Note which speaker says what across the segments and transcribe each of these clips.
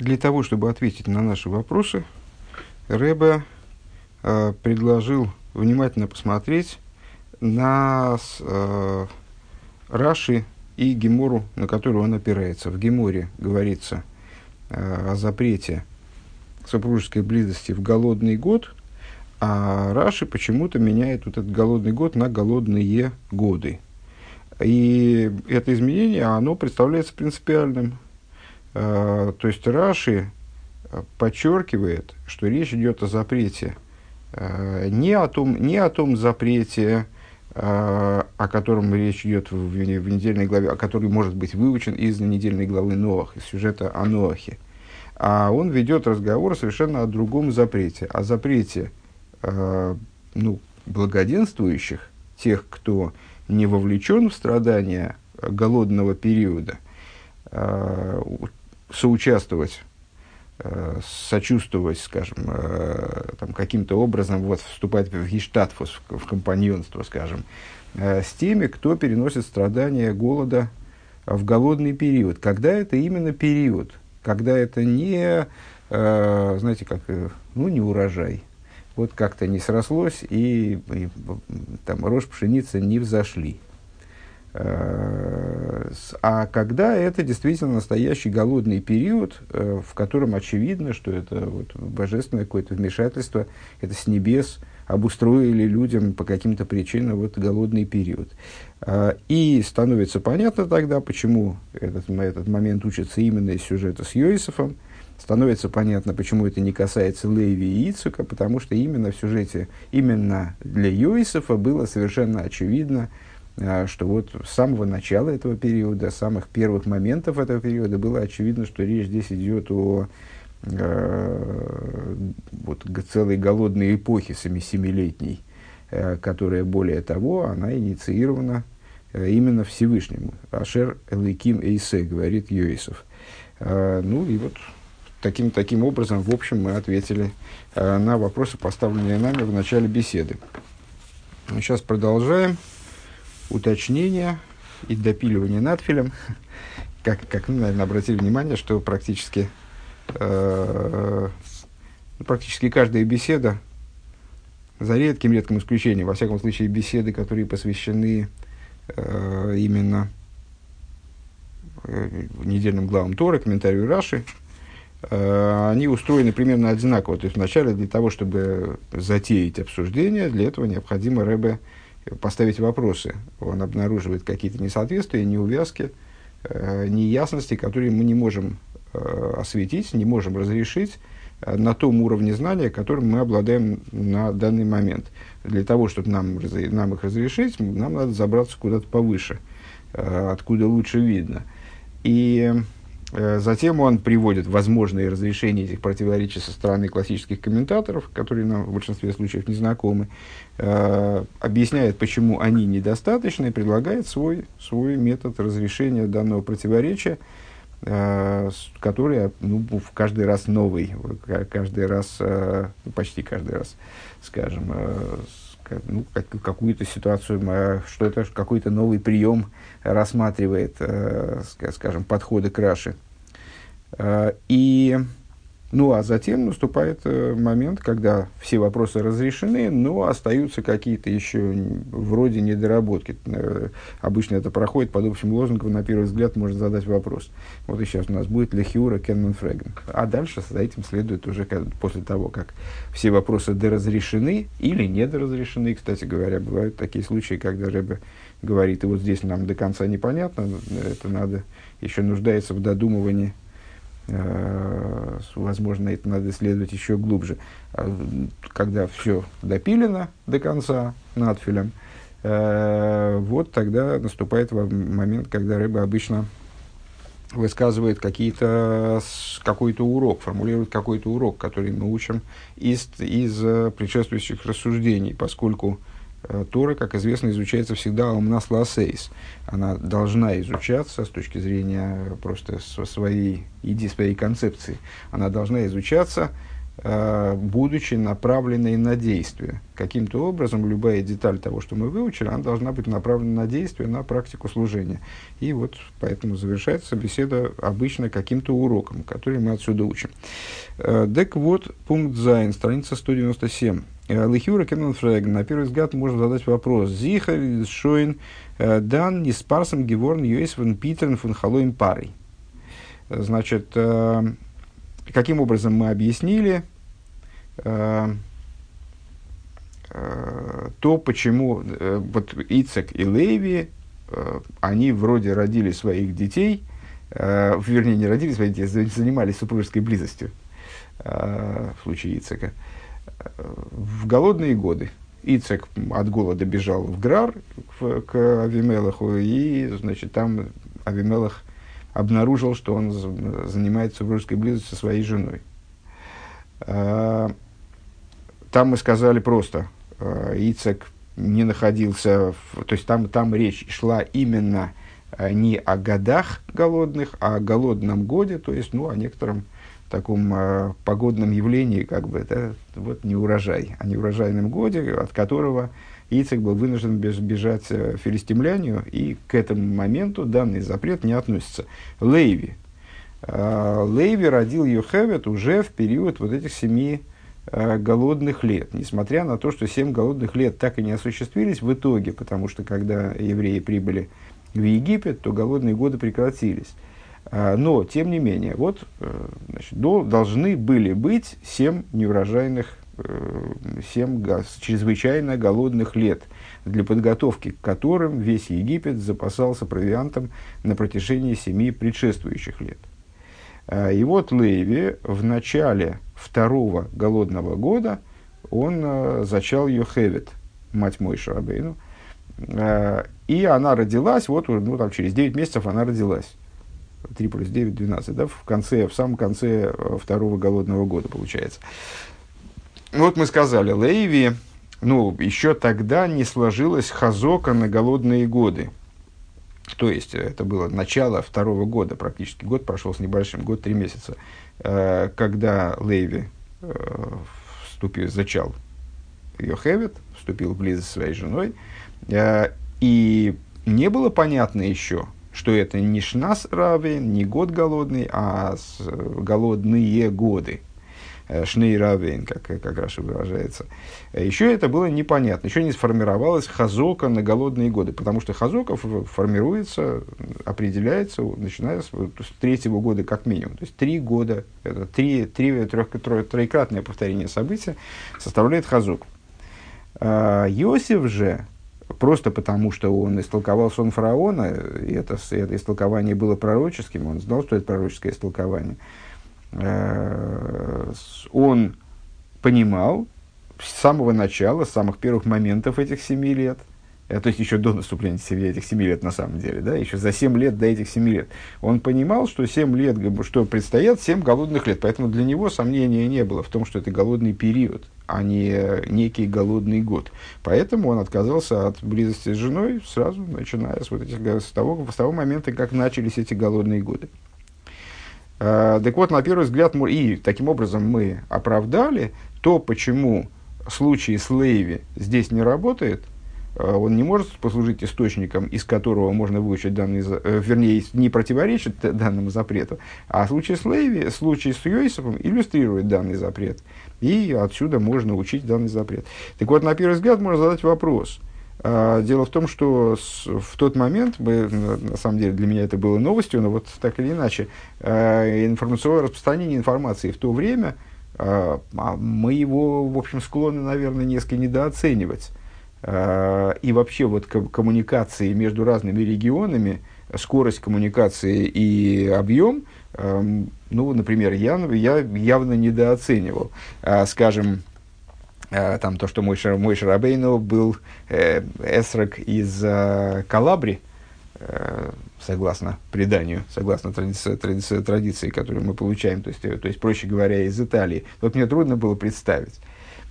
Speaker 1: Для того, чтобы ответить на наши вопросы, Рэбе э, предложил внимательно посмотреть на э, Раши и Гемору, на которую он опирается. В Геморе говорится э, о запрете супружеской близости в голодный год, а Раши почему-то меняет вот этот голодный год на голодные годы. И это изменение, оно представляется принципиальным. Э, то есть Раши э, подчеркивает, что речь идет о запрете. Э, не о том, не о том запрете, о котором речь идет в, в, недельной главе, о который может быть выучен из недельной главы Ноах, из сюжета о Ноахе. А он ведет разговор совершенно о другом запрете, о запрете ну, благоденствующих, тех, кто не вовлечен в страдания голодного периода, соучаствовать, э, сочувствовать, скажем, э, там, каким-то образом вот, вступать в гештатфус, в, в компаньонство, скажем, э, с теми, кто переносит страдания голода в голодный период. Когда это именно период, когда это не, знаете, как, ну, не урожай, вот как-то не срослось, и, и там рожь пшеницы не взошли. А когда это действительно настоящий голодный период, э, в котором очевидно, что это вот божественное какое-то вмешательство, это с небес обустроили людям по каким-то причинам вот голодный период. Э, и становится понятно тогда, почему этот, этот момент учится именно из сюжета с Йосифом, становится понятно, почему это не касается Леви и Ицука, потому что именно в сюжете, именно для Йосифа было совершенно очевидно, а, что вот с самого начала этого периода, с самых первых моментов этого периода было очевидно, что речь здесь идет о э, вот, целой голодной эпохе семилетней, э, которая, более того, она инициирована э, именно Всевышнему. Ашер Элейким Эйсе, говорит Йоисов. Э, ну и вот таким, таким образом, в общем, мы ответили э, на вопросы, поставленные нами в начале беседы. Сейчас продолжаем уточнения и допиливания надфилем, как, как ну, наверное, обратили внимание, что практически, э, практически каждая беседа, за редким редким исключением, во всяком случае, беседы, которые посвящены э, именно э, недельным главам Торы, комментарию Раши, э, они устроены примерно одинаково. То есть вначале для того, чтобы затеять обсуждение, для этого необходимо Рэбе поставить вопросы. Он обнаруживает какие-то несоответствия, неувязки, э, неясности, которые мы не можем э, осветить, не можем разрешить э, на том уровне знания, которым мы обладаем на данный момент. Для того, чтобы нам, нам их разрешить, нам надо забраться куда-то повыше, откуда лучше видно. И затем он приводит возможные разрешения этих противоречий со стороны классических комментаторов, которые нам в большинстве случаев не знакомы, э, объясняет, почему они недостаточны, и предлагает свой, свой метод разрешения данного противоречия, э, который ну, в каждый раз новый, каждый раз, ну, почти каждый раз, скажем, ну, какую-то ситуацию, что это какой-то новый прием рассматривает, э, скажем, подходы к Раши. Э, и, ну, а затем наступает э, момент, когда все вопросы разрешены, но остаются какие-то еще вроде недоработки. Обычно это проходит под общим лозунгом, на первый взгляд можно задать вопрос. Вот и сейчас у нас будет Лехиура Кеннон Фреген. А дальше за этим следует уже после того, как все вопросы доразрешены или недоразрешены. Кстати говоря, бывают такие случаи, когда Рэбе говорит, и вот здесь нам до конца непонятно, это надо, еще нуждается в додумывании, э, возможно, это надо исследовать еще глубже. А, когда все допилено до конца надфилем, э, вот тогда наступает момент, когда рыба обычно высказывает какие-то, какой-то урок, формулирует какой-то урок, который мы учим из, из э, предшествующих рассуждений, поскольку Э, Тора, как известно, изучается всегда על מנת לעשות. Она должна изучаться с точки зрения просто своей, идеи, своей концепции. Она должна изучаться Э, будучи направленной на действие. Каким-то образом любая деталь того, что мы выучили, она должна быть направлена на действие, на практику служения. И вот поэтому завершается беседа обычно каким-то уроком, который мы отсюда учим. Э, дек вот, пункт Зайн, страница 197. Э, Лихюра Кенненфрэг, на первый взгляд можно задать вопрос. Зиха Шоин дан не спарсом геворн юэсвен питерн фун халоим парой. Значит, каким образом мы объяснили э, э, то, почему э, вот Ицек и Леви, э, они вроде родили своих детей, э, вернее, не родили своих детей, занимались супружеской близостью э, в случае Ицека, э, в голодные годы. Ицек от голода бежал в Грар к, к Авимелаху, и, значит, там Авимелах обнаружил, что он занимается супружеской близостью со своей женой. А, там мы сказали просто, а, Ицек не находился, в, то есть там, там речь шла именно а, не о годах голодных, а о голодном годе, то есть ну, о некотором таком погодном явлении, как бы, это вот не урожай, а не урожайном годе, от которого Ицек был вынужден бежать э, филистимлянию, и к этому моменту данный запрет не относится. Лейви. Э, Лейви родил Йохевет уже в период вот этих семи э, голодных лет. Несмотря на то, что семь голодных лет так и не осуществились в итоге, потому что когда евреи прибыли в Египет, то голодные годы прекратились. Но, тем не менее, вот значит, должны были быть семь неурожайных Э, семь чрезвычайно голодных лет, для подготовки к которым весь Египет запасался провиантом на протяжении семи предшествующих лет. А, и вот Леви в начале второго голодного года он э, зачал Йохевет, мать мой Шарабейну, а, и она родилась, вот ну, там, через 9 месяцев она родилась. 3 плюс 9, 12, да, в конце, в самом конце э, второго голодного года, получается. Ну, вот мы сказали, Лейви, ну, еще тогда не сложилась хазока на голодные годы. То есть, это было начало второго года, практически год прошел с небольшим, год три месяца, э, когда Лейви э, вступил, зачал Йохевит, вступил в близость с своей женой, э, и не было понятно еще, что это не шнас равен, не год голодный, а голодные годы. Э, Шнейравейн, как, как Раша выражается. Э, еще это было непонятно, еще не сформировалась хазока на голодные годы, потому что хазока формируется, определяется, начиная с, с третьего года как минимум. То есть три года, это три, три трех, трех, троекратное повторение события составляет хазок. А, Иосиф же, просто потому, что он истолковал сон фараона, и это, это истолкование было пророческим, он знал, что это пророческое истолкование – он понимал с самого начала, с самых первых моментов этих семи лет, э, то есть еще до наступления этих семи лет на самом деле, да, еще за семь лет до этих семи лет, он понимал, что семь лет, что предстоят семь голодных лет, поэтому для него сомнения не было в том, что это голодный период, а не некий голодный год. Поэтому он отказался от близости с женой сразу, начиная с, вот этих, с, того, с того момента, как начались эти голодные годы. Э, так вот, на первый взгляд, и таким образом мы оправдали то, почему случай с Лейви здесь не работает, э, он не может послужить источником, из которого можно выучить данный, э, вернее, не противоречит данному запрету, а случай с Лейви, случай с Йосифом иллюстрирует данный запрет. И отсюда можно учить данный запрет. Так вот, на первый взгляд, можно задать вопрос – дело в том, что в тот момент, на самом деле для меня это было новостью, но вот так или иначе, а, информационное распространение информации в то время, а, мы его, в общем, склонны, наверное, несколько недооценивать. И вообще вот коммуникации между разными регионами, скорость коммуникации и объем, ну, например, я, я явно недооценивал. Скажем, там то, что мой, мой Шарабейну был э, эсрак из э, Калабри, э, согласно преданию, согласно традиции, традиции, традиции, которую мы получаем, то есть, то есть, проще говоря, из Италии. Вот мне трудно было представить.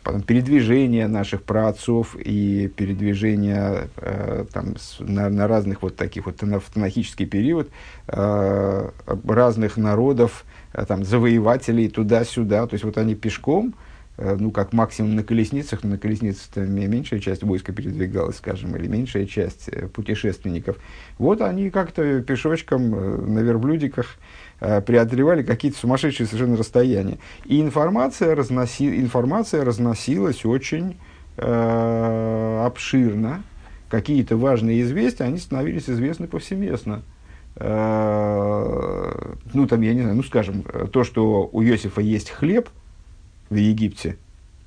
Speaker 1: Потом передвижение наших праотцов и передвижение э, там, с, на, на разных вот таких вот в танахический период э, разных народов там, завоевателей туда-сюда. То есть вот они пешком, ну, как максимум на колесницах, но на колесницах меньшая часть войска передвигалась, скажем, или меньшая часть путешественников. Вот они как-то пешочком на верблюдиках преодолевали какие-то сумасшедшие совершенно расстояния. И информация, разноси, информация разносилась очень э, обширно, какие-то важные известия, они становились известны повсеместно. Э, ну, там, я не знаю, ну, скажем, то, что у Иосифа есть хлеб в Египте,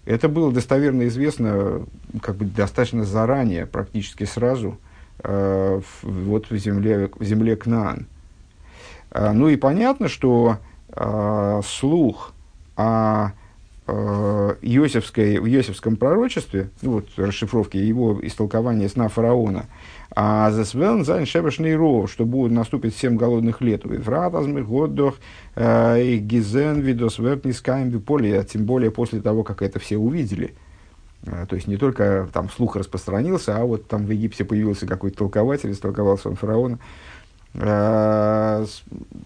Speaker 1: это было достоверно известно как бы достаточно заранее, практически сразу, э, вот в земле, в земле Кнаан. Э, ну и понятно, что слух о э, Иосифской, в Иосифском пророчестве, ну, вот расшифровки его истолкования сна фараона, а за свен зайн шебешный ров, что будет наступить семь голодных лет. Вифратазмы, годдох, э, и гизен, видос, вертнискаем, поле, а тем более после того, как это все увидели. Э, то есть не только там слух распространился, а вот там в Египте появился какой-то толкователь, истолковался он фараона. Uh,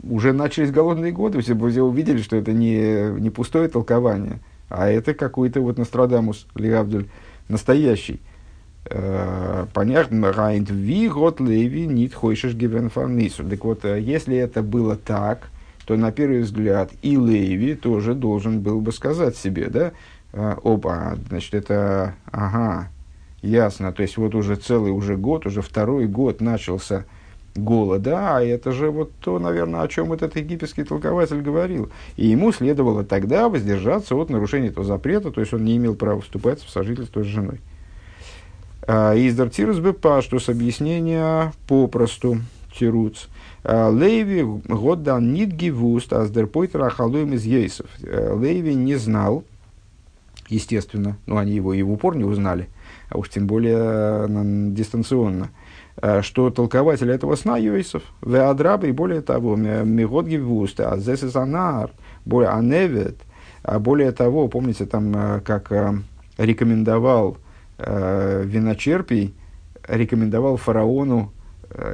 Speaker 1: уже начались голодные годы, все, все увидели, что это не, не пустое толкование, а это какой-то вот Нострадамус Лиавдуль настоящий. Uh, понятно, Райнд Ви год Леви нит хойшеш гивен фарнису. Так вот, э, если это было так, то на первый взгляд и Леви тоже должен был бы сказать себе, да, опа, значит, это, ага, ясно, то есть вот уже целый уже год, уже второй год начался голода, а это же вот то, наверное, о чем этот египетский толкователь говорил. И ему следовало тогда воздержаться от нарушения этого запрета, то есть он не имел права вступать в сожительство с женой. А, из Дартирус Бепа, что с объяснения попросту тируц. А, Леви годдан нит гивуст, а сдерпойтер ахалуем из ейсов. А, Леви не знал, естественно, но они его и в упор не узнали, а уж тем более дистанционно – Э, что толкователь этого сна Йосиф, Веадрабы, и более того, Мигод Гивуста, а здесь Анар, более Аневет, а более того, помните, там, э, как э, рекомендовал виночерпий, рекомендовал фараону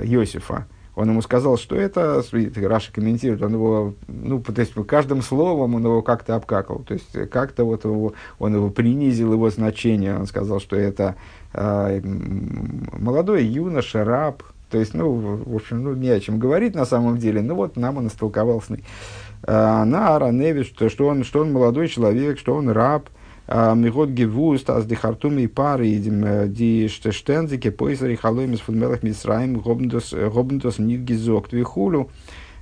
Speaker 1: Иосифа. Он ему сказал, что это, Раша комментирует, он его, ну, то есть каждым словом он его как-то обкакал, то есть как-то вот его, он его принизил, его значение, он сказал, что это молодой юноша, раб, то есть, ну, в общем, ну, не о чем говорить на самом деле, но вот нам он истолковал сны. А, на Араневич, что, что, он, что он молодой человек, что он раб, а, Мигот гевуст, аз ди хартум и пары, э, ди штензике, поисари халоймис фунмелах мисраим, гобндос нит гизок твихулю.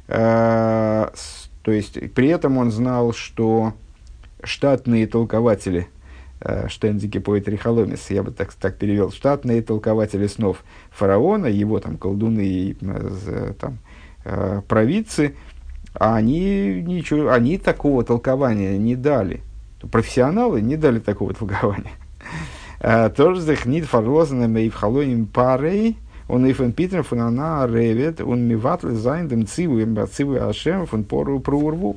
Speaker 1: То есть, при этом он знал, что штатные толкователи – Э, Штензики поэтри Халомис, я бы так, так перевел, штатные толкователи снов фараона, его там колдуны и э, там, э, провидцы, они, ничего, они такого толкования не дали. Профессионалы не дали такого толкования. Тоже захнит фарлозаном и в халоним парей, он и фон Питер фон она ревет, он миватль зайндем циву им циву ашем фон пору проурву.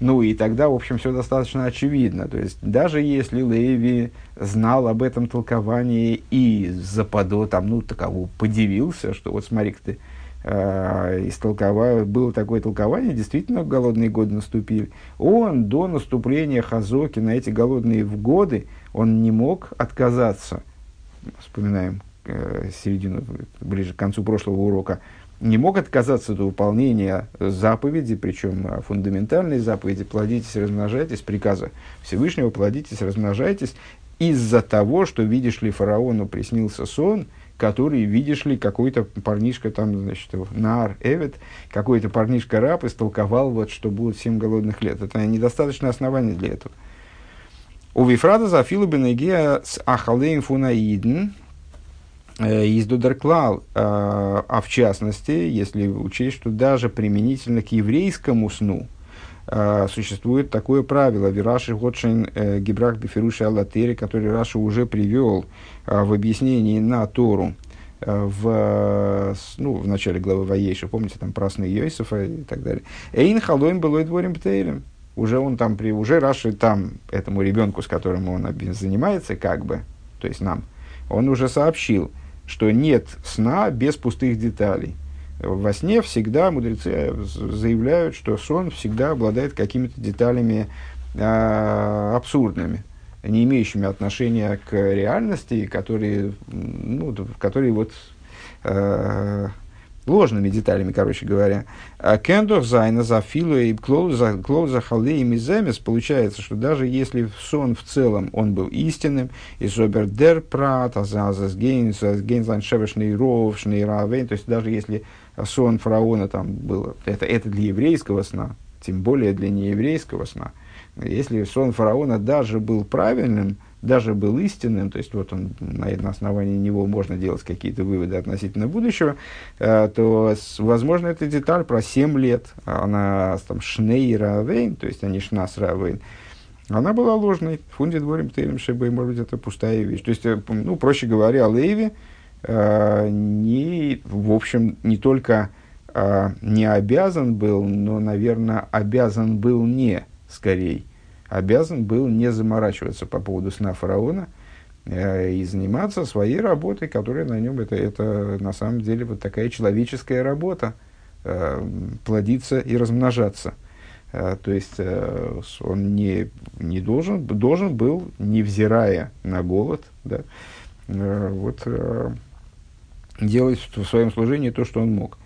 Speaker 1: Ну и тогда, в общем, все достаточно очевидно. То есть, даже если Леви знал об этом толковании и западо, там, ну, таково подивился, что вот смотри ты, э, истолковал, было такое толкование, действительно голодные годы наступили. Он до наступления Хазоки на эти голодные годы, он не мог отказаться, вспоминаем э, середину, ближе к концу прошлого урока, не мог отказаться от выполнения заповеди, причем а, фундаментальной заповеди «плодитесь, размножайтесь», приказа Всевышнего «плодитесь, размножайтесь», из-за того, что, видишь ли, фараону приснился сон, который, видишь ли, какой-то парнишка там, значит, Нар Эвет, какой-то парнишка-раб истолковал, вот, что будет семь голодных лет. Это недостаточное основание для этого. У Вифрада за Филубенегия с Ахалеем Фунаиден, Э, из э, а в частности, если учесть, что даже применительно к еврейскому сну э, существует такое правило, Вираши Годшин Гибрах Бефируши Аллатери, который Раша уже привел в объяснении на Тору, в, ну, в начале главы Ваейша, помните, там про сны Йосифа и так далее. Эйн халоим было дворим птейлем. Уже он там, при, уже Раши там, этому ребенку, с которым он занимается, как бы, то есть нам, он уже сообщил, что нет сна без пустых деталей. во сне всегда мудрецы заявляют, что сон всегда обладает какими-то деталями э, абсурдными, не имеющими отношения к реальности, которые, ну, которые вот э, ложными деталями, короче говоря. А Кендох зайна за филу и клоуза халде и миземес получается, что даже если сон в целом он был истинным, и собер дер прат, азазас гейнс, гейнзайн шевешный ров, шнейравейн, то есть даже если сон фараона там был, это, это для еврейского сна, тем более для нееврейского сна, если сон фараона даже был правильным, даже был истинным, то есть вот он, на, основании него можно делать какие-то выводы относительно будущего, э, то, возможно, эта деталь про 7 лет, она там вейн, то есть они шнас равейн, она была ложной. Фунди дворим тейрем шебей, может быть, это пустая вещь. То есть, э, ну, проще говоря, Леви э, не, в общем, не только э, не обязан был, но, наверное, обязан был не, скорее обязан был не заморачиваться по поводу сна фараона э, и заниматься своей работой, которая на нем, это, это на самом деле вот такая человеческая работа, э, плодиться и размножаться. Э, то есть э, он не, не должен, должен был, невзирая на голод, да, э, вот, э, делать в своем служении то, что он мог.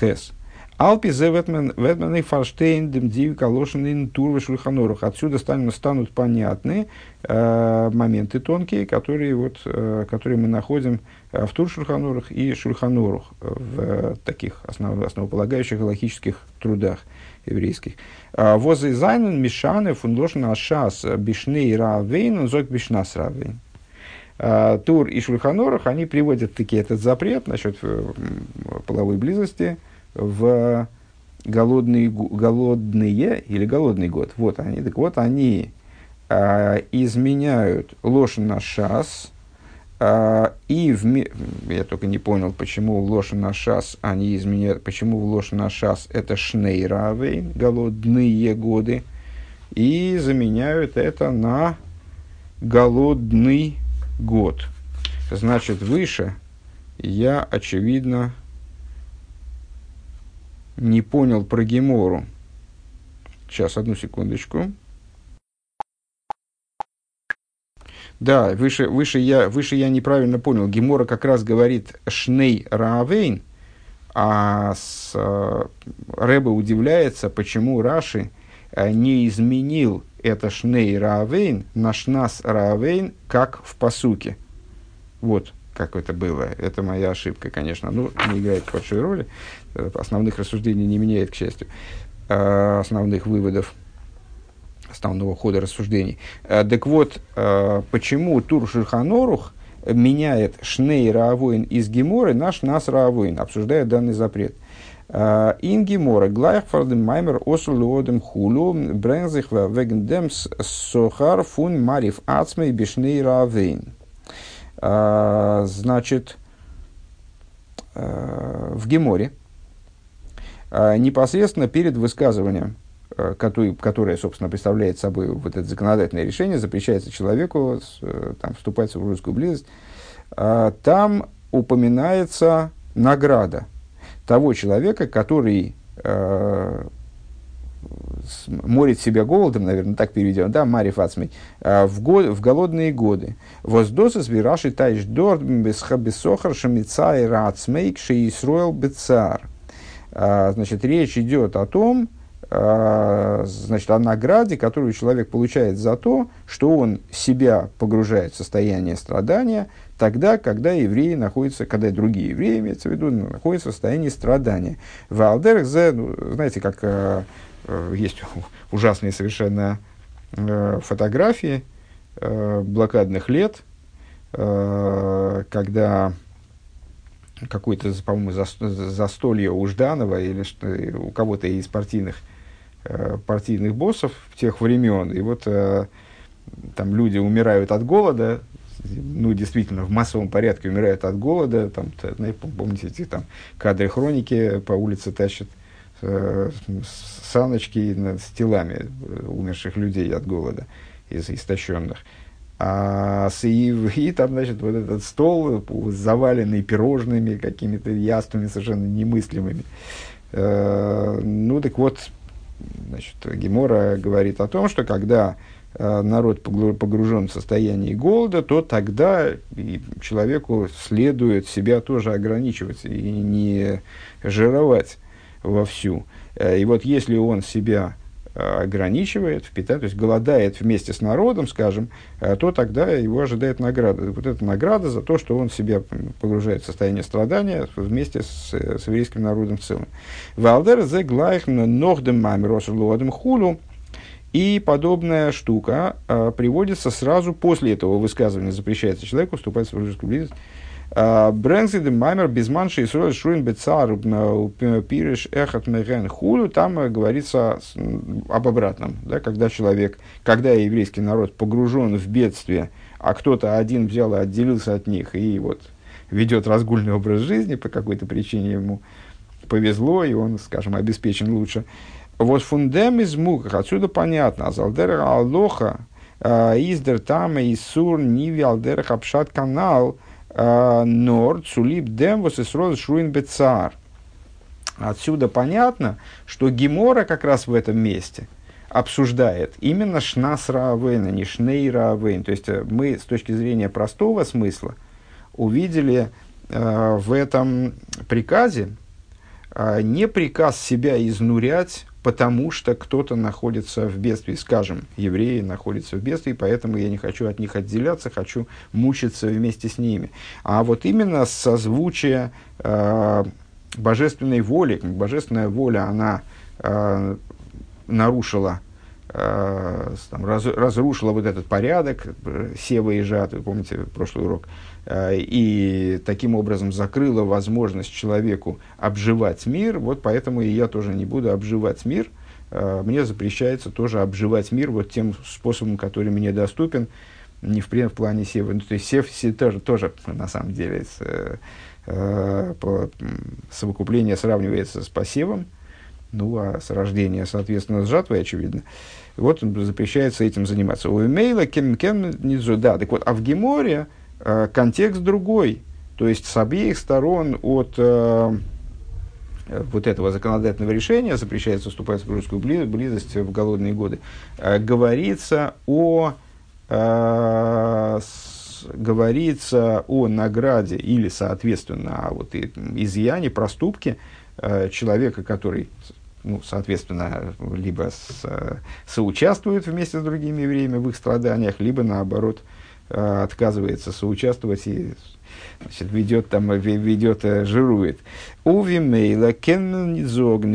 Speaker 1: Хес. Зе ветмен и фарштейн дем див калошин турвы шульханорух. Отсюда станут, станут понятны э, моменты тонкие, которые, вот, э, которые мы находим э, в тур шульханорух и шульханорух, в э, таких основ, основополагающих логических трудах еврейских. «А Возы зайнен мишаны фунлошен ашас бишней равейн, зок бишнас равейн. Э, тур и Шульханорух, они приводят таки этот запрет насчет э, половой близости, в голодный, голодные или голодный год. Вот они. Так вот, они э, изменяют на шас, э, и в, я только не понял, почему ложь на шас они изменяют, почему ложь на шас это шнейравей, голодные годы, и заменяют это на голодный год. Значит, выше я, очевидно, не понял про Гемору. Сейчас, одну секундочку. Да, выше, выше, я, выше я неправильно понял. Гемора как раз говорит «шней раавейн», а с, э, Рэба удивляется, почему Раши э, не изменил это «шней раавейн» на «шнас раавейн», как в посуке. Вот как это было. Это моя ошибка, конечно. Ну, не играет большой роли. Э, основных рассуждений не меняет, к счастью, э, основных выводов основного хода рассуждений. Э, так вот, почему Тур Шульханорух меняет Шней Раавоин из Геморы на Шнас Раавоин, обсуждая данный запрет. Ин Гемора, Глайхфардем Маймер, Осулуодем Хулу, Брензих Вегендемс Сохар Фун Марив Ацмей Бишней Раавейн. Значит, в Геморе, а, непосредственно перед высказыванием, а, которое, собственно, представляет собой вот это законодательное решение, запрещается человеку э, там, вступать в супружескую близость, а, там упоминается награда того человека, который морит себя голодом, наверное, так переведем, да, Мари Фацмей, в, год, в голодные годы. Воздоса свираши тайш дорд бесохар шамицай рацмей кшеисроил бецар. А, значит, речь идет о том, а, значит, о награде, которую человек получает за то, что он себя погружает в состояние страдания, тогда, когда евреи находятся, когда другие евреи, имеется в виду, находятся в состоянии страдания. В Алдерзе, ну, знаете, как э, есть ужасные совершенно э, фотографии э, блокадных лет, когда какое-то, по-моему, застолье у Жданова или что, у кого-то из партийных, э, партийных боссов тех времен. И вот э, там люди умирают от голода, ну, действительно, в массовом порядке умирают от голода. Там, помните, эти там кадры хроники по улице тащат э, саночки с телами умерших людей от голода, из истощенных. А, с, и, и там, значит, вот этот стол, заваленный пирожными, какими-то яствами совершенно немыслимыми. Э, ну, так вот, значит, Гемора говорит о том, что когда э, народ погружен в состояние голода, то тогда человеку следует себя тоже ограничивать и не жировать вовсю. Э, и вот если он себя ограничивает, впитает, то есть голодает вместе с народом, скажем, то тогда его ожидает награда. Вот эта награда за то, что он себя погружает в состояние страдания вместе с, с еврейским народом в целом. Валдер зе глайхн нохдем мамиросурлуадем хулу. И подобная штука приводится сразу после этого высказывания, запрещается человеку вступать в супружескую близость Брэнкси де Маймер Безманши и Сруэль Шруин Бецар Пириш Эхат Меген Хулю, там э, говорится об обратном, да, когда человек, когда еврейский народ погружен в бедствие, а кто-то один взял и отделился от них и вот ведет разгульный образ жизни по какой-то причине ему повезло, и он, скажем, обеспечен лучше. Вот фундем из муках, отсюда понятно, азалдера аллоха, э, издер там и сур ниви алдер хапшат канал – Нор, Цулип, Демвус и Сроз Шруин Бецар. Отсюда понятно, что Гемора как раз в этом месте обсуждает именно Шнас Раавейна, не Шней Раавейн. То есть э, мы с точки зрения простого смысла увидели э, в этом приказе э, не приказ себя изнурять потому что кто-то находится в бедствии, скажем, евреи находятся в бедствии, поэтому я не хочу от них отделяться, хочу мучиться вместе с ними. А вот именно созвучие э, божественной воли, божественная воля, она э, нарушила там, раз, разрушила вот этот порядок э, сева и жат, вы помните прошлый урок, Э, и таким образом закрыла возможность человеку обживать мир, вот поэтому и я тоже не буду обживать мир. Э, мне запрещается тоже обживать мир вот тем способом, который мне доступен, не в, в плане сева. Ну, то есть сев, сев тоже, тоже на самом деле с, э, по, совокупление сравнивается с посевом, ну а с рождения, соответственно, с жатвой, очевидно. Вот запрещается этим заниматься. У имейла кем кем да, так вот, а в Геморе, Э, контекст другой. То есть с обеих сторон от э, вот этого законодательного решения, запрещается вступать в супружескую близость в голодные годы, э, говорится о э, с, говорится о награде или, соответственно, о вот, изъяне, проступке э, человека, который ну, соответственно, либо с, соучаствует вместе с другими евреями в их страданиях, либо наоборот – Э, отказывается соучаствовать и значит, ведет там, ведет, э, жирует. Уви мейла кен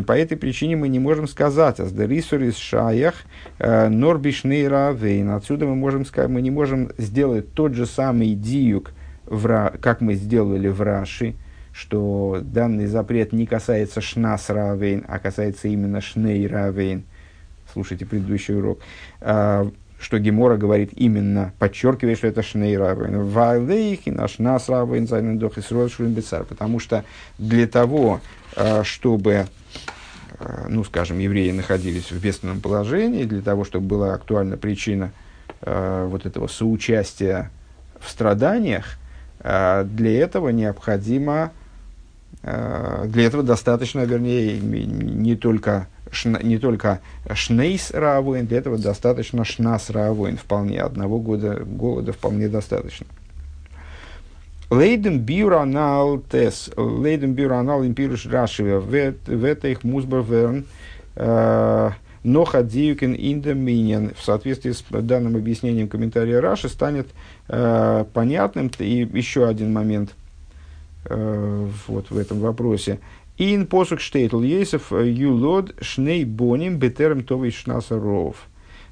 Speaker 1: По этой причине мы не можем сказать, а сдарисур из шаях э, норбишней равейн. Отсюда мы можем мы не можем сделать тот же самый диюк, как мы сделали в Раши, что данный запрет не касается шнас равейн, а касается именно шней равейн. Слушайте предыдущий урок что Гемора говорит именно, подчеркивает, что это Шней Равен. Вайлейхи наш нас Равен Зайнен Дохис Бецар. Потому что для того, э, чтобы, э, ну, скажем, евреи находились в бедственном положении, для того, чтобы была актуальна причина вот этого соучастия в страданиях, для этого необходимо, для этого достаточно, вернее, не только не только шнейс раавоин, для этого достаточно шнас раавоин, вполне, одного года голода вполне достаточно. Лейден бюранал тес, лейден бюранал импируш рашиве, в этих музберверн, э, но хадзиюкин индоминен в соответствии с данным объяснением комментария Раши станет э, понятным. И еще один момент. э, вот в этом вопросе. Ин посук штейтл Ейсов э, юлод шней боним бетерм товый шнасаров.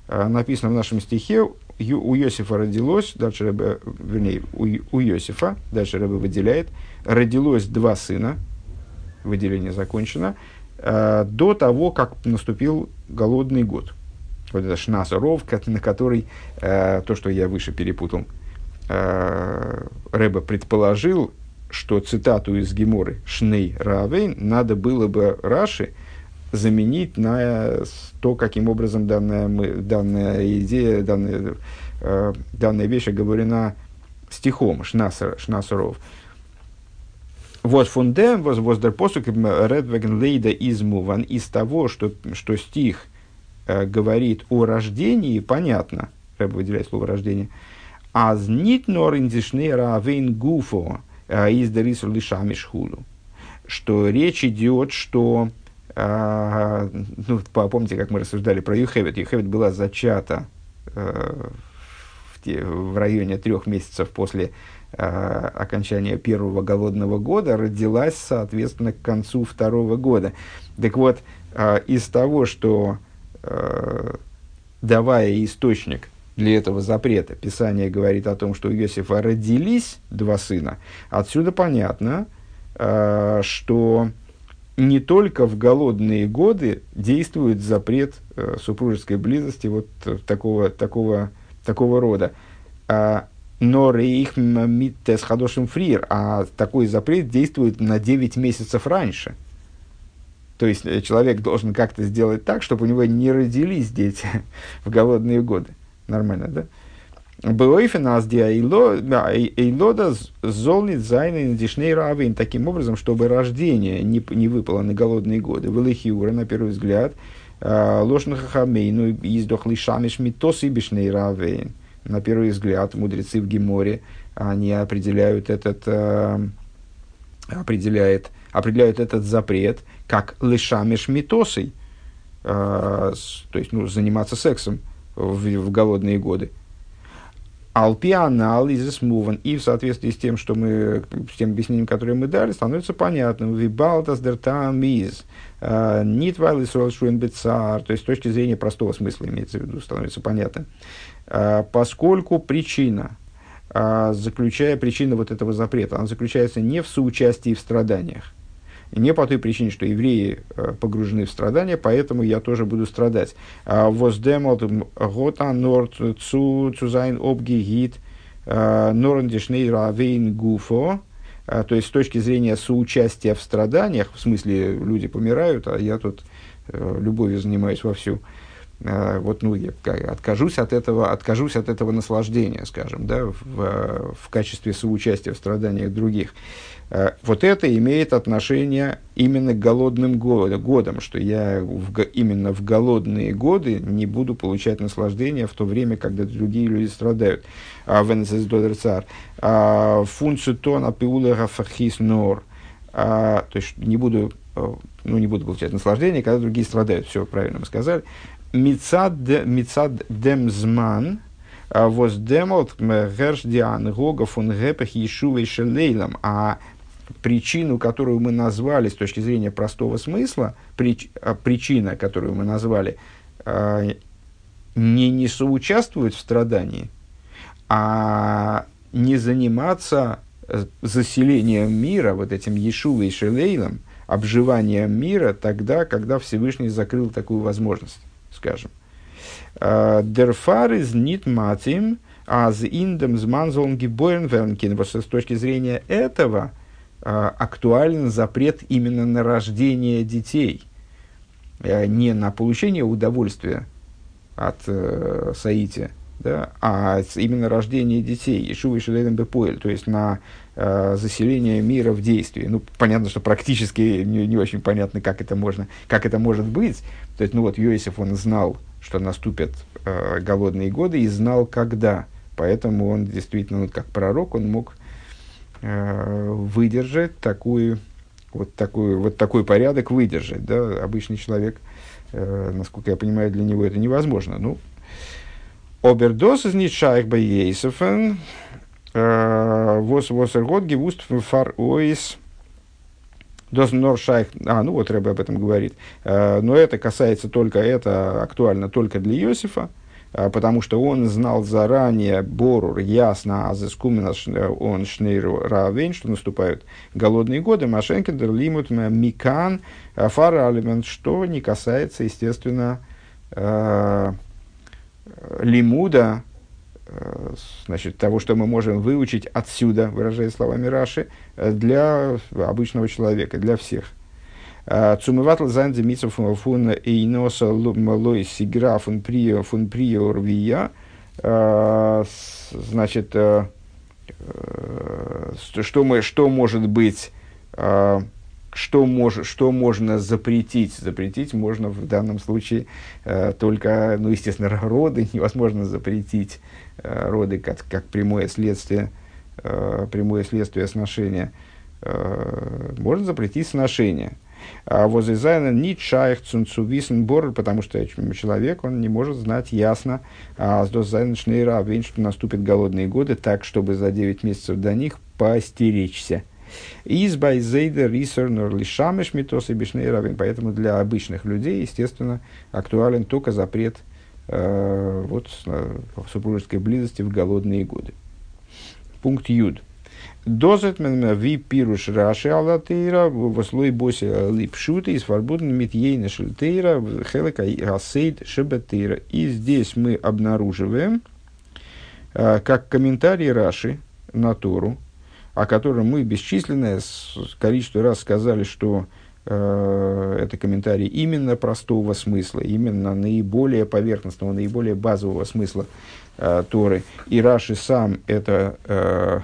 Speaker 1: Э, написано в нашем стихе, у Иосифа родилось, дальше Рэбе, вернее, у, у Иосифа, дальше Рэбе выделяет, родилось два сына, выделение закончено, э, до того, как наступил голодный год. Вот это шнасаров, на который, э, то, что я выше перепутал, э, Рэбе предположил, что цитату из Геморы «Шней Равейн» надо было бы Раши заменить на то, каким образом данная, данная идея, данная, э, данная вещь оговорена стихом Шнасер, Шнасеров. Вот фундем, воздер посук, редвеген лейда измуван, из того, что, что стих э, говорит о рождении, понятно, Рэб выделяет слово рождение, аз нит нор индишнера авейн гуфо э, из дерису лишамишхулу, что речь идет, что а, ну, помните, как мы рассуждали про Юхевит. Юхевит была зачата э, в, в районе трех месяцев после э, окончания первого голодного года, родилась, соответственно, к концу второго года. Так вот, э, из того, что, э, давая источник для этого запрета, Писание говорит о том, что у Иосифа родились два сына, отсюда понятно, э, что не только в голодные годы действует запрет э, супружеской близости вот э, такого, такого, такого рода. А, но рейх миттес хадошим фриер, а такой запрет действует на 9 месяцев раньше. То есть человек должен как-то сделать так, чтобы у него не родились дети в голодные годы. Нормально, да? Беойфен эйлода золнит зайна дишней равин. Таким образом, чтобы рождение не, не выпало на голодные годы. Велихиура, на первый взгляд, а, ложных хамейну издохли шамиш митос и бишней равин. На первый взгляд, мудрецы в Геморе, они определяют этот, а, определяет, определяют этот запрет как лишамиш митосой, а, то есть ну, заниматься сексом в, в голодные годы. Алпианал из смуван. И в соответствии с тем, что мы, с тем объяснением, которое мы дали, становится понятным. Вибалтас дертам из. Нитвайл. То есть, с точки зрения простого смысла имеется в виду, становится понятным. А, поскольку причина, а, заключая причина вот этого запрета, она заключается не в соучастии в страданиях, не по той причине, что евреи э, погружены в страдания, поэтому я тоже буду страдать. А, Воздемот гота норд цу цузайн обгигит э, норндишней равейн гуфо. А, то есть, с точки зрения соучастия в страданиях, в смысле, люди помирают, а я тут э, любовью занимаюсь вовсю. Вот, ну, я откажусь от этого, откажусь от этого наслаждения, скажем, да, в, в качестве соучастия в страданиях других. Э, вот это имеет отношение именно к голодным годам, что я в, именно в голодные годы не буду получать наслаждение в то время, когда другие люди страдают. А, Венесес Додерцар. А, функцию тона пиулера фахис нор. А, то есть не буду, э, ну, не буду получать наслаждение, когда другие страдают. Все правильно мы сказали. Мицад демзман, воздемот герш диан гога фун гепах ешувей шелейлам. А причину, которую мы назвали с точки зрения простого смысла, прич, а, причина, которую мы назвали, э, не, не соучаствовать в страдании, а не заниматься э, заселением мира, вот этим Ешувой и Шелейлом, обживанием мира тогда, когда Всевышний закрыл такую возможность, скажем. Дерфар из нит матим, аз индем зманзолн гибоен вернкин. С точки зрения этого, а, актуален запрет именно на рождение детей, э, не на получение удовольствия от э, Саити, да, а именно рождение детей, Ишува и Шеледем Бепоэль, то есть на э, заселение мира в действии. Ну, понятно, что практически не, не очень понятно, как это, можно, как это может быть. То есть, ну вот, Йосиф, он знал, что наступят э, голодные годы и знал, когда. Поэтому он действительно, ну, как пророк, он мог Э, выдержать такую, вот, такую, вот такой порядок выдержать. Да? Обычный человек, э, насколько я понимаю, для него это невозможно. Ну, אבער דאס איז ניט שייך באופן, э, וואס וואס ער האט געוואוסט פאראויס, דאס נאר שייך, а, ну вот Ребе об этом говорит, э, но это касается только, это актуально только для Иосифа, а, потому что он знал заранее ברור, ясно, אז עס קומען אן שני רעב, что наступают голодные годы, מה שאין כן דער לימוד מכאן, а, Фара Алимент, что не касается, естественно, э, лимуда, э, значит, того, что мы можем выучить отсюда, выражая словами Раши, для обычного человека, для всех. Цумыватл занзе митцев фун эйноса лой сигра фун прио фун прио рвия. Значит, что, мы, что может быть что, мож, что можно запретить? Запретить можно в данном случае э, только, ну, естественно, роды невозможно запретить. Э, роды как, как прямое следствие, э, прямое следствие сношения. Э, можно запретить сношение. А возле ни чаях цунцувисен бор, потому что человек, он не может знать ясно, а с дос Зайна шнейра, что наступят голодные годы, так, чтобы за 9 месяцев до них постеречься. Избай зейдер рисернер лишамеш митос и равен. Поэтому для обычных людей, естественно, актуален только запрет э, вот, супружеской близости в голодные годы. Пункт Юд. Дозетмен ви пируш раши алатейра в слой боси липшуты из фарбуден митьейна шильтейра хелека гасейд шебетейра. И здесь мы обнаруживаем, э, как комментарий Раши на Тору, о котором мы бесчисленное количество раз сказали, что э, это комментарий именно простого смысла, именно наиболее поверхностного, наиболее базового смысла э, Торы. И Раши сам это э,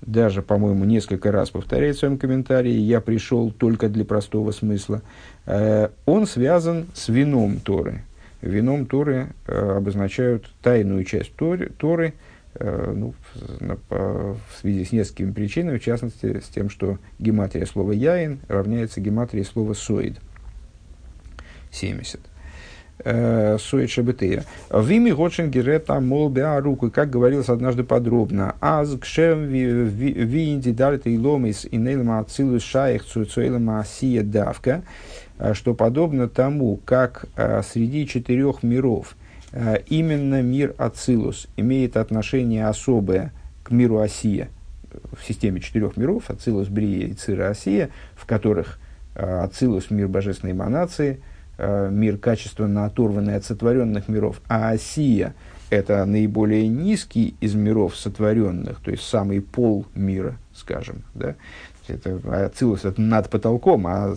Speaker 1: даже, по-моему, несколько раз повторяет в своем комментарии, я пришел только для простого смысла. Э, он связан с вином Торы. Вином Торы э, обозначают тайную часть Торы, Торы – ну, в, связи с несколькими причинами, в частности, с тем, что гематрия слова «яин» равняется гематрии слова «соид» 70. Э, Соид Шабетея. Вими Готшин Герета Мол руку, как говорилось однажды подробно. Аз кшем ви инди дарта и ломис и нейлма ацилус шаих цуцуэлма асия давка, э, что подобно тому, как среди четырех миров – Э, именно мир Ацилус имеет отношение особое к миру Осия в системе четырех миров, Ацилус, Брия и Цира Осия, в которых э, Ацилус – мир божественной эманации, э, мир качественно оторванный от сотворенных миров, а Осия – это наиболее низкий из миров сотворенных, то есть самый пол мира, скажем. Да? Это, Ацилус – это над потолком, а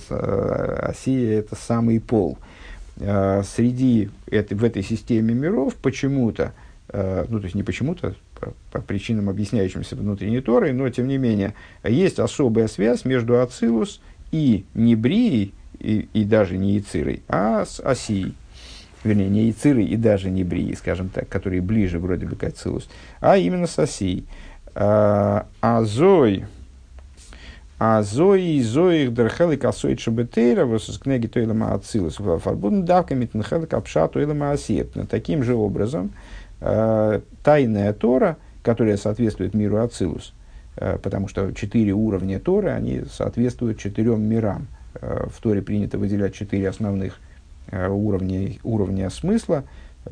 Speaker 1: Осия – это самый пол – Э, среди этой, в этой системе миров почему-то, э, ну то есть не почему-то, по, по причинам, объясняющимся внутренней Торой, но тем не менее, есть особая связь между Ацилус и Небрией, и, и даже не Ицирой, а с Осией. Вернее, не Ицирой и даже не скажем так, которые ближе вроде бы к Ацилус, а именно с Осией. А, а Зой, а зои зои дерхели косой шабетейра в книге Тойлама Ацилус фарбун давка митнхел капша Тойлама Асиет. Таким же образом, э, тайная Тора, которая соответствует миру Ацилус, э, потому что четыре уровня Торы, они соответствуют четырем мирам. Э, в Торе принято выделять четыре основных уровня, уровня смысла.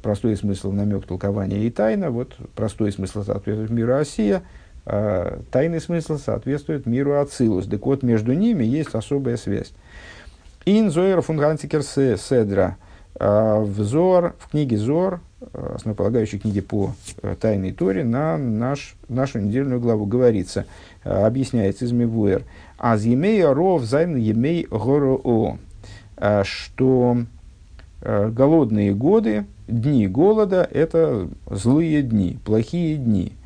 Speaker 1: Простой смысл, намек, толкование и тайна. Вот простой смысл соответствует миру Осия – тайный смысл соответствует миру Ацилус. Так вот, между ними есть особая связь. אין זהר פון היינטיקער סדרה. А, В Зоар, в книге Зоар, а, основополагающей книге по э, тайной Торе, на наш, нашу недельную главу говорится, объясняется איז מבואר. אז ימי רעב זיינען ימי הרע что голодные годы, дни голода – это злые дни, плохие дни –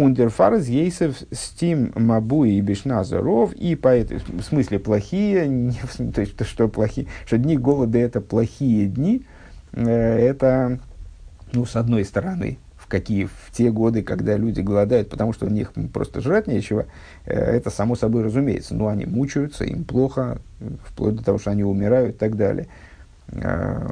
Speaker 1: Ундерфарз Ейсев Стим Мабуи и Бешназаров, и по этой, в смысле плохие, не, то есть что плохие, что дни голода это плохие дни, э, это, ну, с одной стороны, в какие, в те годы, когда люди голодают, потому что у них просто жрать нечего, э, это само собой разумеется, но они мучаются, им плохо, вплоть до того, что они умирают и так далее. Э,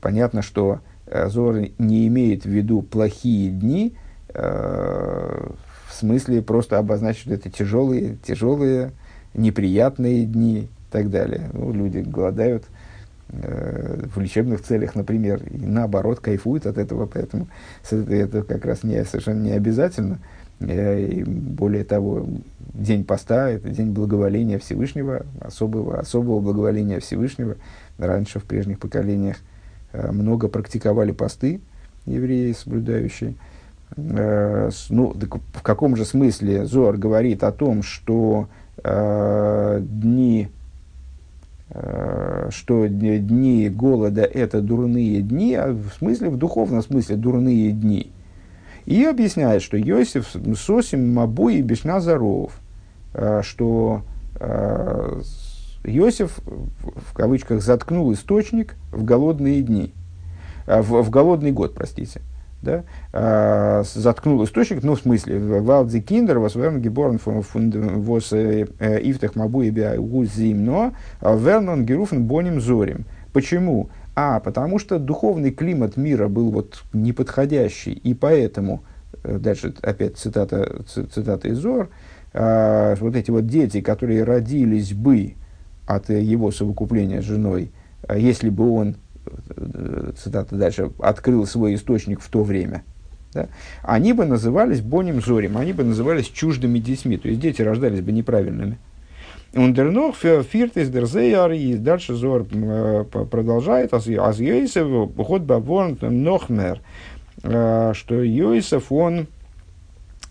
Speaker 1: понятно, что Зор не имеет в виду плохие дни, в смысле просто обозначить, что это тяжелые, тяжелые, неприятные дни и так далее. Ну, люди голодают э, в лечебных целях, например, и наоборот кайфуют от этого, поэтому это как раз не, совершенно не обязательно. Э, и более того, день поста – это день благоволения Всевышнего, особого, особого благоволения Всевышнего. Раньше в прежних поколениях э, много практиковали посты евреи, соблюдающие – Э, ну, в каком же смысле Зор говорит о том, что э, дни, что дни голода – это дурные дни, а в смысле, в духовном смысле дурные дни. И объясняет, что Йосиф сосим мабу и бешназаров, что Йосиф, в кавычках, заткнул источник в голодные дни, в, в голодный год, простите – да, а, заткнул источник, ну, в смысле, Валдзи Киндер, вас верн геборн вос э, э, ифтах мабу и но а вернон геруфен боним зорим. Почему? А, потому что духовный климат мира был вот неподходящий, и поэтому, э, дальше опять цитата, цитата из Зор, а, вот эти вот дети, которые родились бы от его совокупления с женой, если бы он цитата дальше, открыл свой источник в то время, да, они бы назывались боним зорим, они бы назывались чуждыми детьми, то есть дети рождались бы неправильными. Ундернох фирт из дерзеяр, и дальше Зор э, продолжает, аз Йосиф, ход баворн нохмер, э, что Йосиф, он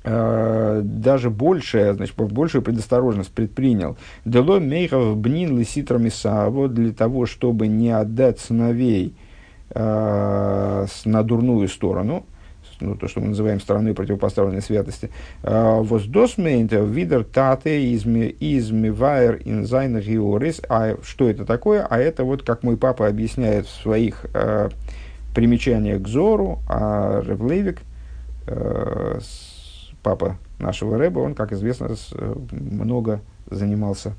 Speaker 1: даже большая, значит, большую предосторожность предпринял. Дело мейхов бнин лиситрами саво для того, чтобы не отдать сыновей э, на дурную сторону, ну, то, что мы называем стороной противопоставленной святости. Э, Воздосмейнта видер тате измивайр инзайн георис. А что это такое? А это вот, как мой папа объясняет в своих э, примечаниях к Зору, а Ревлевик э, папа нашего Рэба, он, как известно, э, много занимался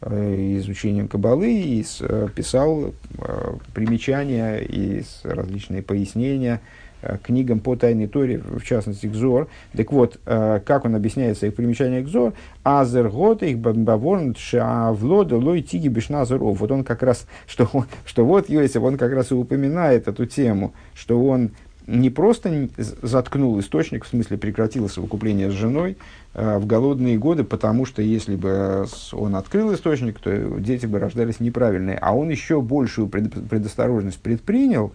Speaker 1: э, изучением Кабалы и э, писал примечания и различные пояснения книгам по Тайной Торе, в частности, Гзор. Так вот, как он объясняет своих примечаниях Гзор, Азер год их баворн шавлода лой тиги бешназеров. Вот он как раз, что, что вот Йосиф, он как раз и упоминает эту тему, что он не просто заткнул источник, в смысле прекратил совокупление с женой э, в голодные годы, потому что если бы он открыл источник, то дети бы рождались неправильные. А он еще большую пред, предосторожность предпринял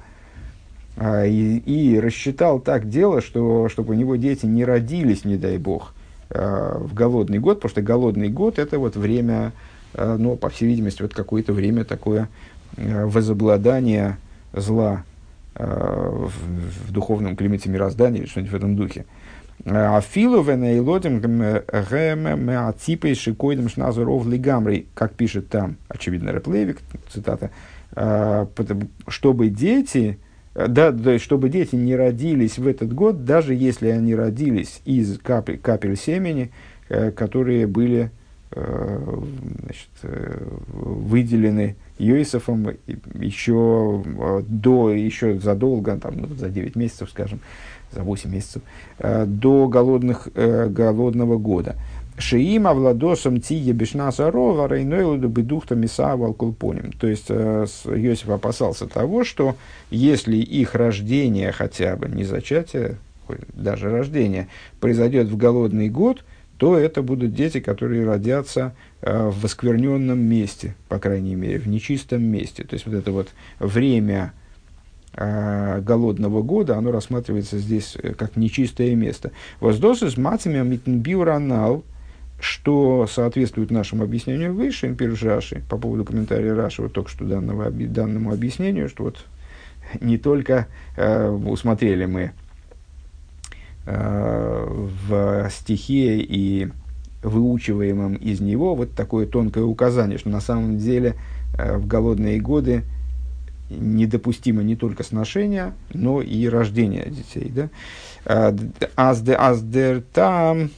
Speaker 1: э, и, и рассчитал так дело, что, чтобы у него дети не родились, не дай бог, э, в голодный год, потому что голодный год это вот время, э, ну, по всей видимости, вот какое-то время такое э, возобладание зла в, в духовном климате мироздания или что-нибудь в этом духе. А филу венейлодим меаципей шикойдем шназуров лигамри, как пишет там, очевидно, Реплевик, цитата, «Э, чтобы дети, да, да, чтобы дети не родились в этот год, даже если они родились из капель, капель семени, э, которые были значит, выделены Йосифом еще э, до, еще задолго, там, ну, за 9 месяцев, скажем, за 8 месяцев, э, до голодных, э, голодного года. Шиим авладосом тие бешнаса рова рейнойлуду бедухта миса валкулпоним. То есть Йосиф опасался того, что если их рождение хотя бы, не зачатие, даже рождение, произойдет в голодный год, то это будут дети, которые родятся Э, в воскверненном месте, по крайней мере, в нечистом месте. То есть вот это вот время э, голодного года, оно рассматривается здесь э, как нечистое место. Воздосы с мацами митнбиуранал, что соответствует нашему объяснению выше, Раши, по поводу комментария Раши, вот только что данного, данному объяснению, что вот не только э, усмотрели мы в стихе и выучиваемым из него вот такое тонкое указание, что на самом деле э, в голодные годы недопустимо не только сношение, но и рождение детей. Да? Аздер там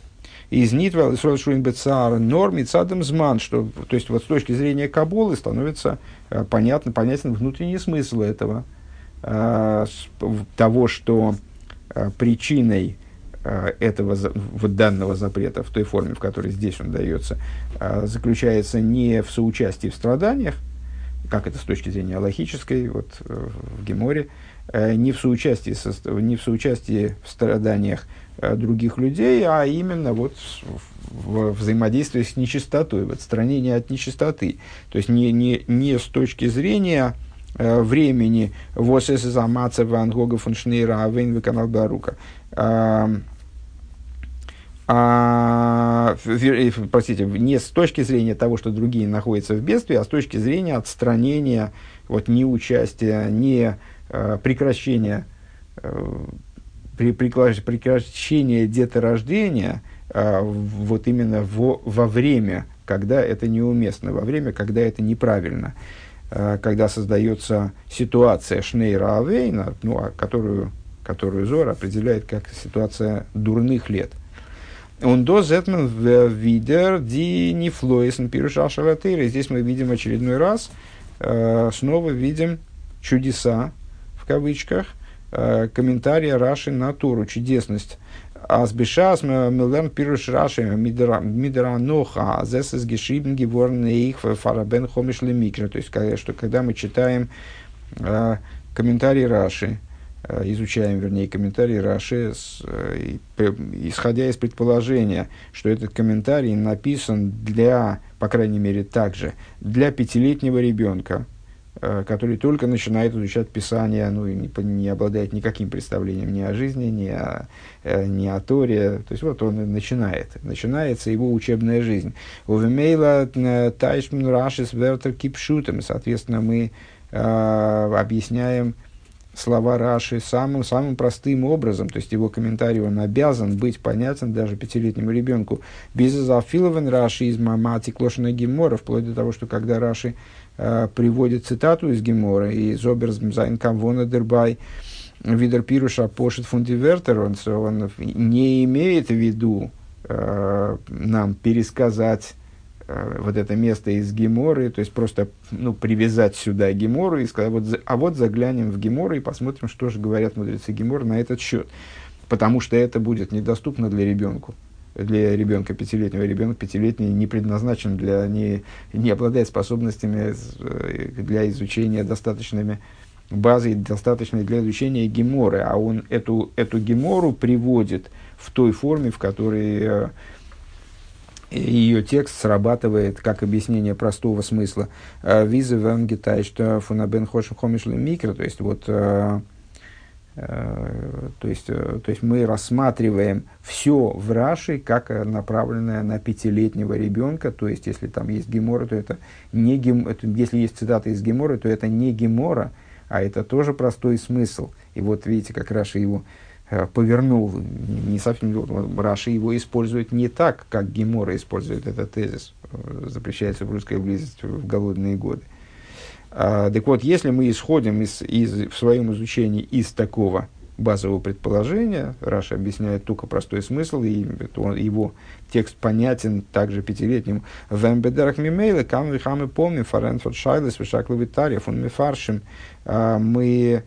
Speaker 1: из Нитвел и Сродшуин Бецар норм и цадам зман, что, то есть вот с точки зрения Кабулы становится э, понятно, понятен внутренний смысл этого, э, того, что причиной Э, этого вот данного запрета в той форме, в которой здесь он дается, э, заключается не в соучастии в страданиях, как это с точки зрения логической, вот э, в Геморе, не в соучастии, не в соучастии в страданиях других людей, а именно вот в взаимодействии с нечистотой, в отстранении от нечистоты. То есть не, не, не с точки зрения времени. «Вос эс замаца ван Гога фон Шнейра авен канал Барука», а, простите, не с точки зрения того, что другие находятся в бедствии, а с точки зрения отстранения, вот, неучастия, не э, прекращения, э, при, прекращения деторождения э, вот именно во, во время, когда это неуместно, во время, когда это неправильно, э, когда создается ситуация Шнейра Авейна, ну, а которую, которую Зор определяет как ситуация дурных лет – он до зетмен видер ди не флоисен пируша шалатыры. Здесь мы видим очередной раз, э, снова видим чудеса, в кавычках, э, комментария Раши на Туру, чудесность. Азбешас милден пируш Раши мидраноха зес из гешибн геворн их фарабен хомиш лемикра. То есть, что когда мы читаем э, комментарий Раши, Э, изучаем, вернее, комментарий Раши, исходя из предположения, что этот комментарий написан для, по крайней мере, также для пятилетнего ребенка, который только начинает изучать Писание, ну и не, не обладает никаким представлением ни о жизни, ни о, ни о Торе. То есть вот он начинает. Начинается его учебная жизнь. Увемейла тайшмн рашис вертер кипшутем. Соответственно, мы э, объясняем слова Раши самым, самым простым образом, то есть его комментарий, он обязан быть понятен даже пятилетнему ребенку. Без зафилован Раши из Мамати Клошина Гемора, вплоть до того, что когда Раши э, приводит цитату из Гемора, и Зоберс Зайн Камвона Дербай, Видер Пируша Пошит Фундивертер, он, он не имеет в виду э, нам пересказать Э, вот это место из Геморы, то есть просто ну, привязать сюда Гемору и сказать, вот, а вот заглянем в Гемору и посмотрим, что же говорят мудрецы Гемора на этот счет. Потому что это будет недоступно для ребенку. Для ребенка пятилетнего. Ребенок пятилетний не предназначен для, не, не обладает способностями э, для изучения достаточными базой, достаточной для изучения Геморы. А он эту, эту Гемору приводит в той форме, в которой э, ее текст срабатывает как объяснение простого смысла. Э, Виза венгитай, что фунабен хошим хомишли микро, то есть вот то есть, то есть мы рассматриваем все в Раши как направленное на пятилетнего ребенка. То есть, если там есть гемора, то это не гем, если есть цитата из гемора, то это не гемора, а это тоже простой смысл. И вот видите, как Раши его Э, повернул, не совсем, Раши его использует не так, как Гемора использует этот тезис, э, запрещается в русской близость в голодные годы. А, так вот, если мы исходим из, из, в своем изучении из такого базового предположения, Раша объясняет только простой смысл, и он, его текст понятен также пятилетнему. Вембедерах мимейла, камы хамы помним, фаренфорд шайлес, вишакловитарьев, он мефаршим. А, мы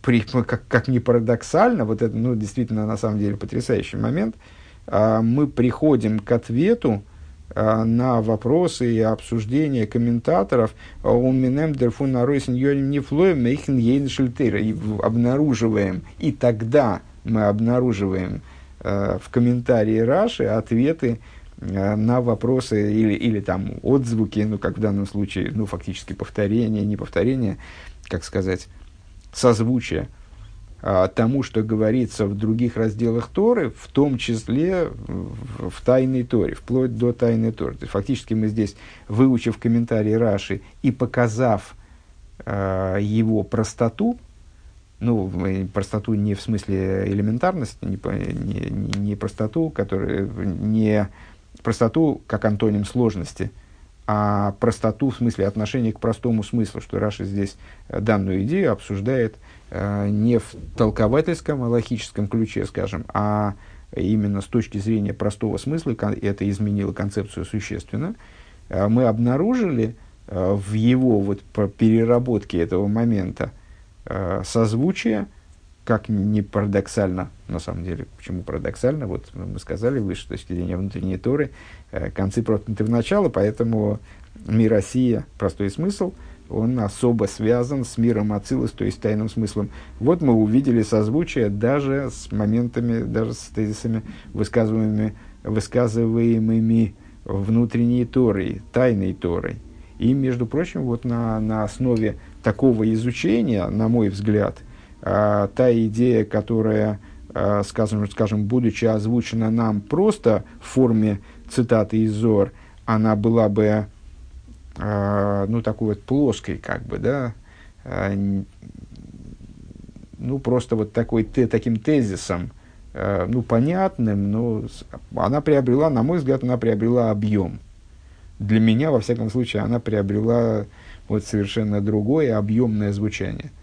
Speaker 1: при, как, как ни парадоксально, вот это, ну, действительно, на самом деле, потрясающий момент, а, мы приходим к ответу на вопросы и обсуждения комментаторов у Минем Дерфун Наройсен Йоним Нефлоем Мейхен Ейн Шельтейра и обнаруживаем, и тогда мы обнаруживаем а, в комментарии Раши ответы на вопросы или, или там отзвуки, ну, как в данном случае, ну, фактически повторение, не повторение, как сказать, созвучие тому, что говорится в других разделах Торы, в том числе в, в тайной Торе, вплоть до тайной Торы. То есть, фактически мы здесь, выучив комментарий Раши и показав а, его простоту, ну, простоту не в смысле элементарности, не, не, не простоту, которая, не простоту как антоним сложности, а простоту в смысле отношения к простому смыслу, что Раша здесь э, данную идею обсуждает э, не в толковательском, а логическом ключе, скажем, а именно с точки зрения простого смысла, это изменило концепцию существенно, э, мы обнаружили э, в его вот переработке этого момента э, созвучие, как не парадоксально, на самом деле, почему парадоксально, вот мы сказали выше, с точки зрения внутренней Торы, э, концы проткнуты в начало, поэтому мир Россия, простой смысл, он особо связан с миром Ацилус, то есть тайным смыслом. Вот мы увидели созвучие даже с моментами, даже с тезисами, высказываемыми, высказываемыми внутренней Торой, тайной Торой. И, между прочим, вот на, на основе такого изучения, на мой взгляд – а, та идея, которая э, скажем, скажем, будучи озвучена нам просто в форме цитаты из Зор, она была бы, э, ну, такой вот плоской, как бы, да, э, ну, просто вот такой, те, таким тезисом, э, ну, понятным, но она приобрела, на мой взгляд, она приобрела объем. Для меня, во всяком случае, она приобрела вот совершенно другое объемное звучание –